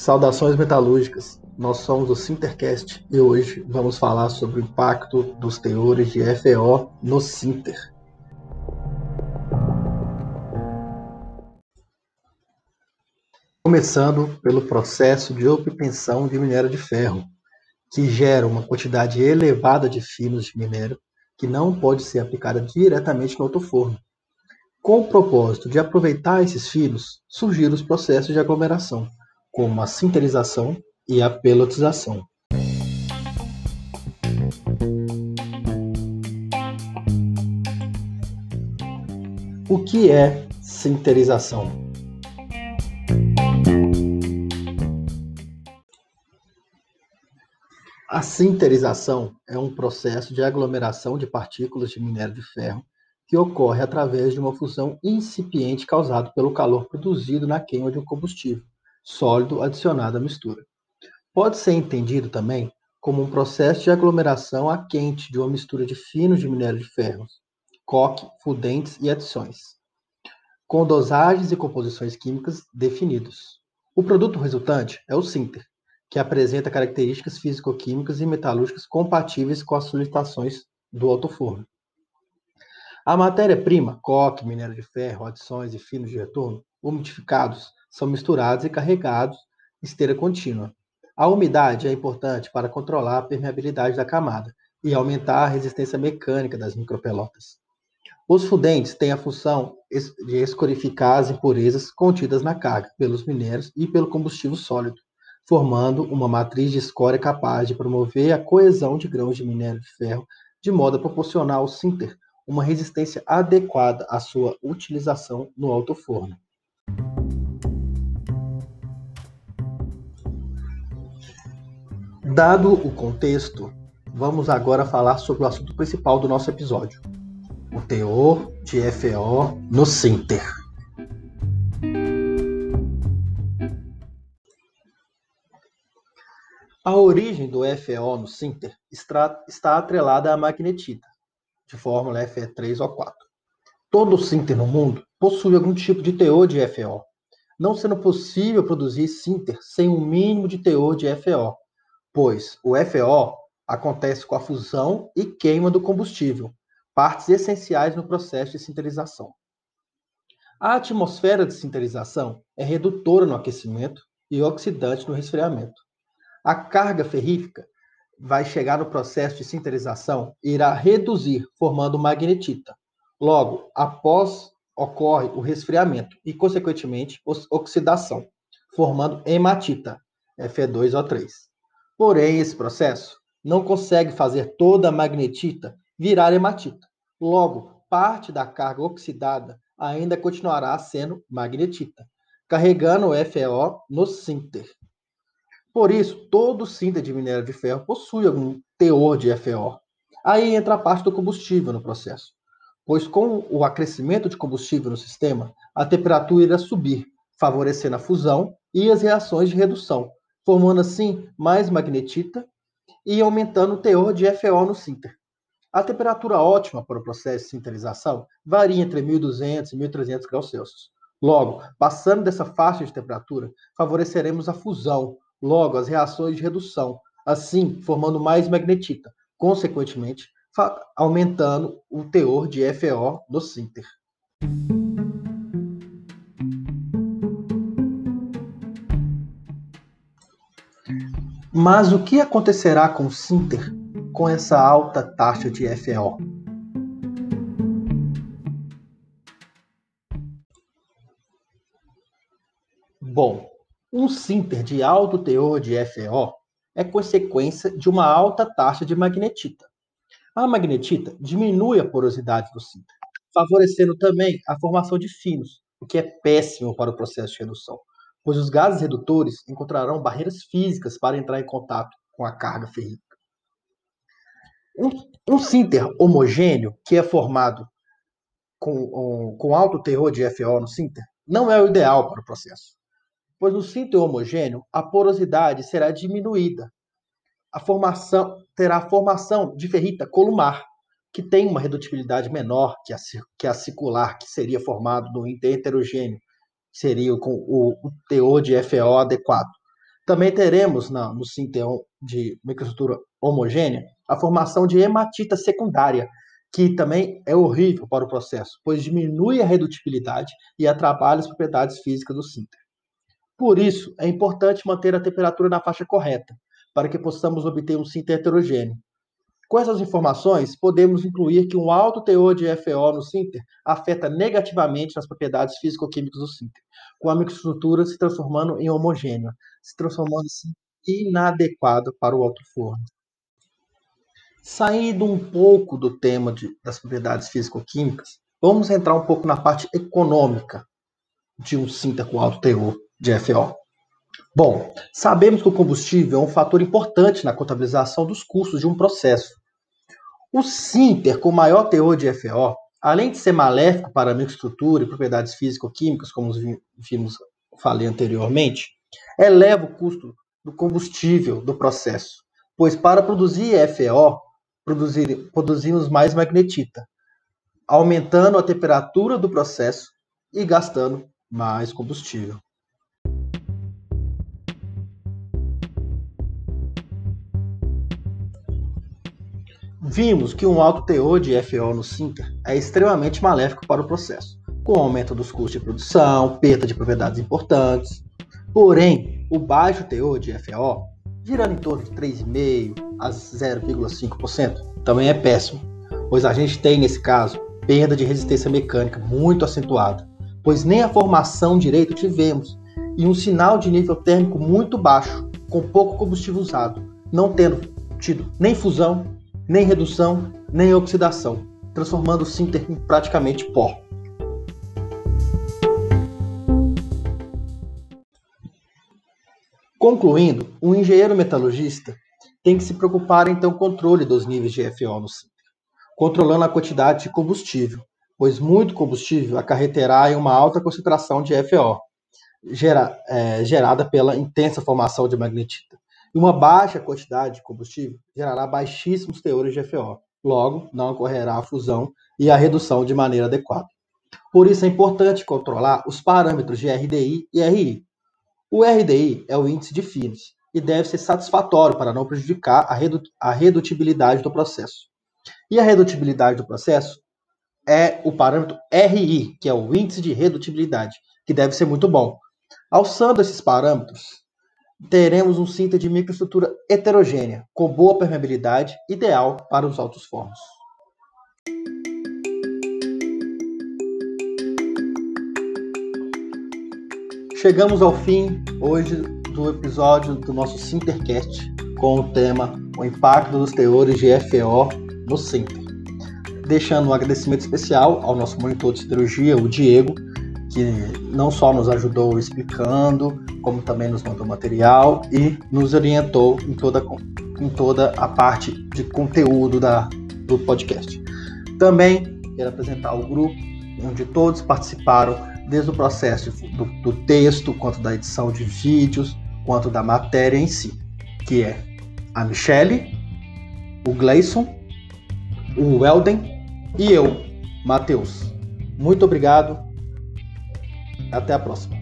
Saudações metalúrgicas, nós somos o Sintercast e hoje vamos falar sobre o impacto dos teores de FeO no Sinter. Começando pelo processo de obtenção de minério de ferro, que gera uma quantidade elevada de finos de minério que não pode ser aplicada diretamente no autoforno. Com o propósito de aproveitar esses finos, surgiram os processos de aglomeração, como a sinterização e a pelotização. O que é sinterização? A sinterização é um processo de aglomeração de partículas de minério de ferro que ocorre através de uma fusão incipiente causada pelo calor produzido na queima de um combustível sólido adicionado à mistura. Pode ser entendido também como um processo de aglomeração a quente de uma mistura de finos de minério de ferro, coque, fundentes e adições, com dosagens e composições químicas definidos. O produto resultante é o sinter, que apresenta características físico-químicas e metalúrgicas compatíveis com as solicitações do autoforno. A matéria-prima, coque, minério de ferro, adições e finos de retorno, umidificados, são misturados e carregados esteira contínua. A umidade é importante para controlar a permeabilidade da camada e aumentar a resistência mecânica das micropelotas. Os fundentes têm a função de escorificar as impurezas contidas na carga pelos minérios e pelo combustível sólido, formando uma matriz de escória capaz de promover a coesão de grãos de minério de ferro de modo a proporcionar ao sinter uma resistência adequada à sua utilização no alto forno. Dado o contexto, vamos agora falar sobre o assunto principal do nosso episódio: o teor de FeO no Sinter. A origem do FeO no Sinter está atrelada à magnetita, de fórmula Fe3O4. Todo Sinter no mundo possui algum tipo de teor de FeO, não sendo possível produzir Sinter sem um mínimo de teor de FeO, pois o FeO acontece com a fusão e queima do combustível, partes essenciais no processo de sinterização. A atmosfera de sinterização é redutora no aquecimento e oxidante no resfriamento. A carga ferrífica vai chegar no processo de sinterização e irá reduzir, formando magnetita. Logo, após ocorre o resfriamento e, consequentemente, oxidação, formando hematita, Fe2O3. Porém, esse processo não consegue fazer toda a magnetita virar hematita. Logo, parte da carga oxidada ainda continuará sendo magnetita, carregando o FeO no sinter. Por isso, todo sinter de minério de ferro possui algum teor de FeO. Aí entra a parte do combustível no processo, pois com o acrescimento de combustível no sistema, a temperatura irá subir, favorecendo a fusão e as reações de redução, formando assim mais magnetita e aumentando o teor de FeO no sinter. A temperatura ótima para o processo de sinterização varia entre 1200 e 1300 graus Celsius. Logo, passando dessa faixa de temperatura, favoreceremos a fusão, logo as reações de redução, assim formando mais magnetita, consequentemente aumentando o teor de FeO no sinter. Mas o que acontecerá com o Sinter com essa alta taxa de FeO? Bom, um Sinter de alto teor de FeO é consequência de uma alta taxa de magnetita. A magnetita diminui a porosidade do Sinter, favorecendo também a formação de finos, o que é péssimo para o processo de redução pois os gases redutores encontrarão barreiras físicas para entrar em contato com a carga ferrífica. Um, um sinter homogêneo, que é formado com, um, com alto teor de FO no sinter, não é o ideal para o processo, pois no sinter homogêneo a porosidade será diminuída. A formação terá a formação de ferrita columar, que tem uma redutibilidade menor que a, que a circular, que seria formado no inter heterogêneo, seria com o, o teor de FeO adequado. Também teremos na, no sinteon de microestrutura homogênea a formação de hematita secundária, que também é horrível para o processo, pois diminui a redutibilidade e atrapalha as propriedades físicas do sinter. Por isso, é importante manter a temperatura na faixa correta, para que possamos obter um sinter heterogêneo. Com essas informações, podemos incluir que um alto teor de FeO no sinter afeta negativamente nas propriedades físico-químicas do sinter, com a microestrutura se transformando em homogênea, se transformando assim inadequada para o alto forno. Saindo um pouco do tema de, das propriedades físico-químicas, vamos entrar um pouco na parte econômica de um sinter com alto teor de FO. Bom, sabemos que o combustível é um fator importante na contabilização dos custos de um processo. O sinter com maior teor de FO, além de ser maléfico para a microestrutura e propriedades físico-químicas, como vimos falei anteriormente, eleva o custo do combustível do processo, pois para produzir FO, produzir, produzimos mais magnetita, aumentando a temperatura do processo e gastando mais combustível. Vimos que um alto teor de FO no sinter é extremamente maléfico para o processo, com aumento dos custos de produção, perda de propriedades importantes. Porém, o baixo teor de FO, girando em torno de 3,5% a 0,5%, também é péssimo, pois a gente tem, nesse caso, perda de resistência mecânica muito acentuada, pois nem a formação direito tivemos, e um sinal de nível térmico muito baixo, com pouco combustível usado, não tendo tido nem fusão nem redução, nem oxidação, transformando o sinter em praticamente pó. Concluindo, o engenheiro metalurgista tem que se preocupar então com o controle dos níveis de FO no sinter, controlando a quantidade de combustível, pois muito combustível acarreterá em uma alta concentração de FO, gera, é, gerada pela intensa formação de magnetita. E uma baixa quantidade de combustível gerará baixíssimos teores de FO. Logo, não ocorrerá a fusão e a redução de maneira adequada. Por isso é importante controlar os parâmetros de RDI e RI. O RDI é o índice de Finis e deve ser satisfatório para não prejudicar a, redu a redutibilidade do processo. E a redutibilidade do processo é o parâmetro RI, que é o índice de redutibilidade, que deve ser muito bom. Alçando esses parâmetros, teremos um cinta de microestrutura heterogênea, com boa permeabilidade, ideal para os altos fornos. Chegamos ao fim hoje do episódio do nosso Sintercast com o tema O impacto dos teores de FO no Sinter. Deixando um agradecimento especial ao nosso monitor de cirurgia, o Diego, que não só nos ajudou explicando, como também nos mandou material e nos orientou em toda, em toda a parte de conteúdo da, do podcast. Também quero apresentar o grupo onde todos participaram desde o processo do, do texto, quanto da edição de vídeos, quanto da matéria em si, que é a Michele, o Gleison, o Welden e eu, Matheus. Muito obrigado até a próxima.